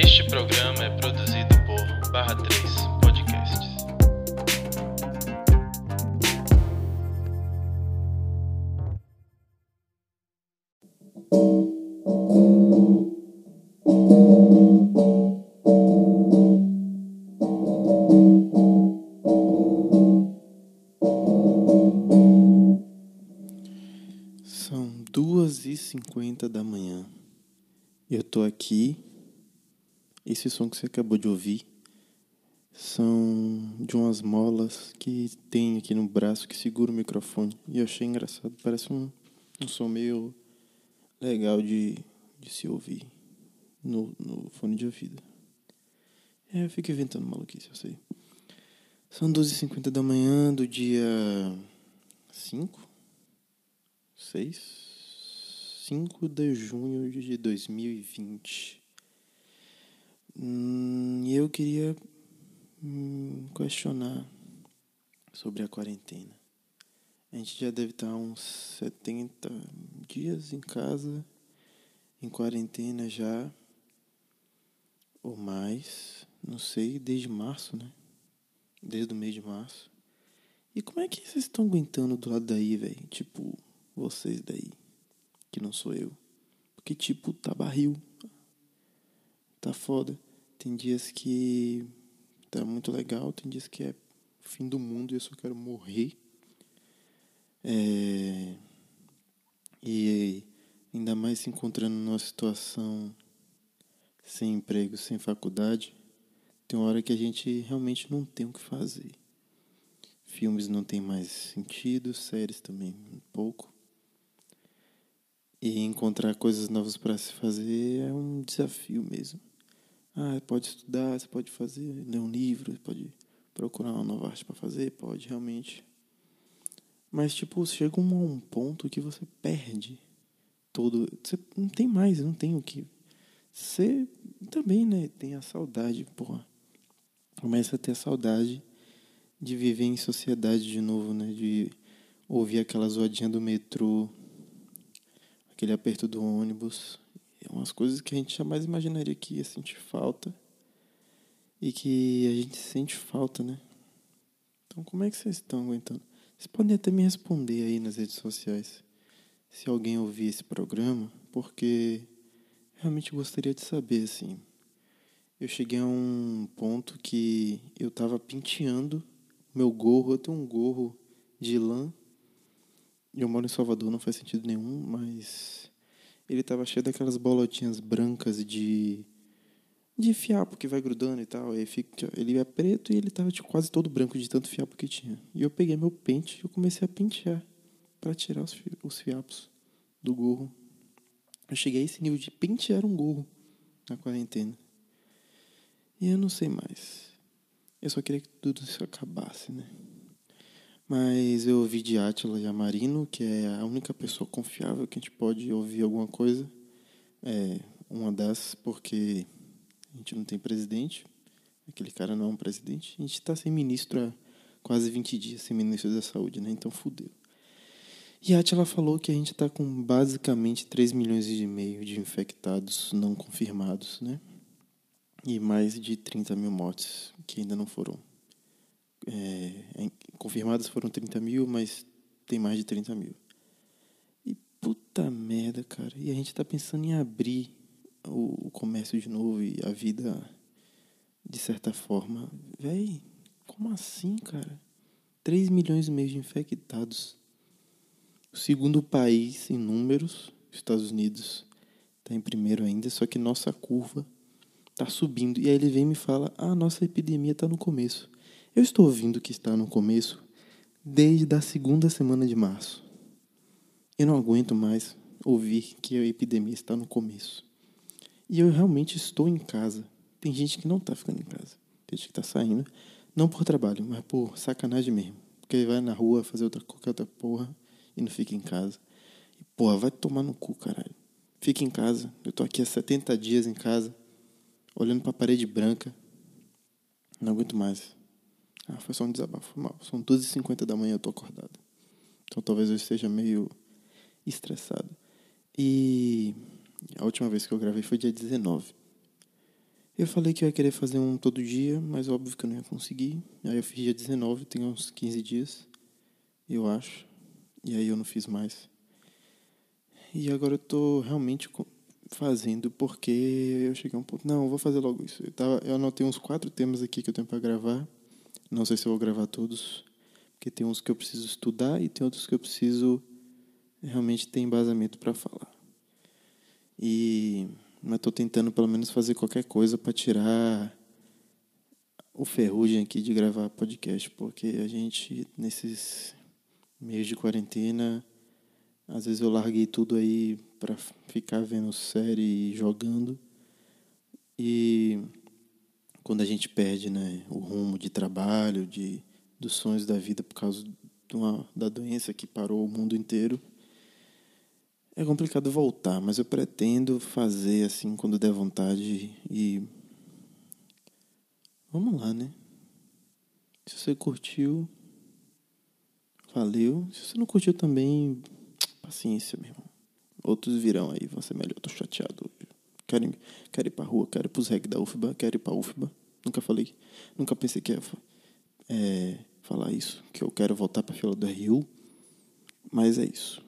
Este programa é produzido por Barra 3 Podcasts. São duas e cinquenta da manhã. Eu tô aqui. Esse som que você acabou de ouvir são de umas molas que tem aqui no braço que segura o microfone. E eu achei engraçado. Parece um, um som meio legal de, de se ouvir no, no fone de ouvido. É, eu fico inventando maluquice, eu sei. São 12h50 da manhã do dia 5? 6, 5 de junho de 2020. Hum, eu queria hum, questionar sobre a quarentena. A gente já deve estar uns 70 dias em casa, em quarentena já, ou mais, não sei, desde março, né? Desde o mês de março. E como é que vocês estão aguentando do lado daí, velho? Tipo, vocês daí, que não sou eu. Porque, tipo, tá barril. Tá foda. Tem dias que tá muito legal, tem dias que é fim do mundo e eu só quero morrer. É... E ainda mais se encontrando numa situação sem emprego, sem faculdade, tem uma hora que a gente realmente não tem o que fazer. Filmes não tem mais sentido, séries também um pouco. E encontrar coisas novas para se fazer é um desafio mesmo. Ah, pode estudar, você pode fazer, ler um livro, pode procurar uma nova arte para fazer, pode realmente. Mas tipo, chega um ponto que você perde todo, você não tem mais, não tem o que. Você também, né, tem a saudade, porra. Começa a ter a saudade de viver em sociedade de novo, né, de ouvir aquela zoadinha do metrô, aquele aperto do ônibus. É umas coisas que a gente jamais imaginaria que ia sentir falta. E que a gente sente falta, né? Então, como é que vocês estão aguentando? Vocês podem até me responder aí nas redes sociais. Se alguém ouvir esse programa, porque realmente gostaria de saber, assim. Eu cheguei a um ponto que eu tava penteando meu gorro. Eu tenho um gorro de lã eu moro em Salvador, não faz sentido nenhum, mas ele tava cheio daquelas bolotinhas brancas de de fiapo que vai grudando e tal. Aí fica, ele é preto e ele tava tipo, quase todo branco de tanto fiapo que tinha. E eu peguei meu pente e eu comecei a pentear para tirar os, fi- os fiapos do gorro. Eu cheguei a esse nível de pentear um gorro na quarentena. E eu não sei mais. Eu só queria que tudo isso acabasse, né? Mas eu ouvi de Átila Yamarino, que é a única pessoa confiável que a gente pode ouvir alguma coisa. É uma das, porque a gente não tem presidente. Aquele cara não é um presidente. A gente está sem ministro há quase 20 dias, sem ministro da saúde, né? Então fudeu. E a Átila falou que a gente está com basicamente 3 milhões e meio de infectados não confirmados, né? E mais de 30 mil mortes que ainda não foram é, confirmadas foram 30 mil, mas tem mais de 30 mil. E puta merda, cara. E a gente tá pensando em abrir o, comércio de novo e a vida de certa forma. Véi, como assim, cara? 3 milhões e meio de infectados. O segundo país em números, Estados Unidos, tá em primeiro ainda, só que nossa curva tá subindo. E aí ele vem e me fala: ah, nossa epidemia tá no começo. Eu estou ouvindo que está no começo desde a segunda semana de março. Eu não aguento mais ouvir que a epidemia está no começo. E eu realmente estou em casa. Tem gente que não está ficando em casa. Tem gente que está saindo, não por trabalho, mas por sacanagem mesmo. Porque vai na rua fazer outra, qualquer outra porra e não fica em casa. E porra, vai tomar no cu, caralho. Fica em casa. Eu tô aqui há 70 dias em casa, olhando pra parede branca. Não aguento mais. Ah, foi só um desabafo, mal. São 12h50 da manhã, eu tô acordado. Então talvez eu esteja meio estressado. E a última vez que eu gravei foi dia 19. Eu falei que eu ia querer fazer um todo dia, mas óbvio que eu não ia conseguir. Aí eu fiz dia 19, tem uns 15 dias, eu acho. E aí eu não fiz mais. E agora eu tô realmente fazendo porque eu cheguei a um ponto. Não, vou fazer logo isso. Eu, tava, eu anotei uns quatro temas aqui que eu tenho para gravar. Não sei se eu vou gravar todos, porque tem uns que eu preciso estudar e tem outros que eu preciso realmente ter embasamento para falar. E mas estou tentando pelo menos fazer qualquer coisa para tirar o ferrugem aqui de gravar podcast, porque a gente nesses meios de quarentena, às vezes eu larguei tudo aí para ficar vendo série e jogando. E quando a gente perde, né, o rumo de trabalho, de dos sonhos da vida por causa uma, da doença que parou o mundo inteiro, é complicado voltar, mas eu pretendo fazer assim quando der vontade e. Vamos lá, né? Se você curtiu, valeu. Se você não curtiu também, paciência, meu irmão. Outros virão aí, vão ser melhor. Eu tô chateado. Quero, quero ir pra rua, quero ir pros reg da UFBA, quero ir pra UFBA. Nunca falei, nunca pensei que ia é, falar isso, que eu quero voltar pra fila do RU. Mas é isso.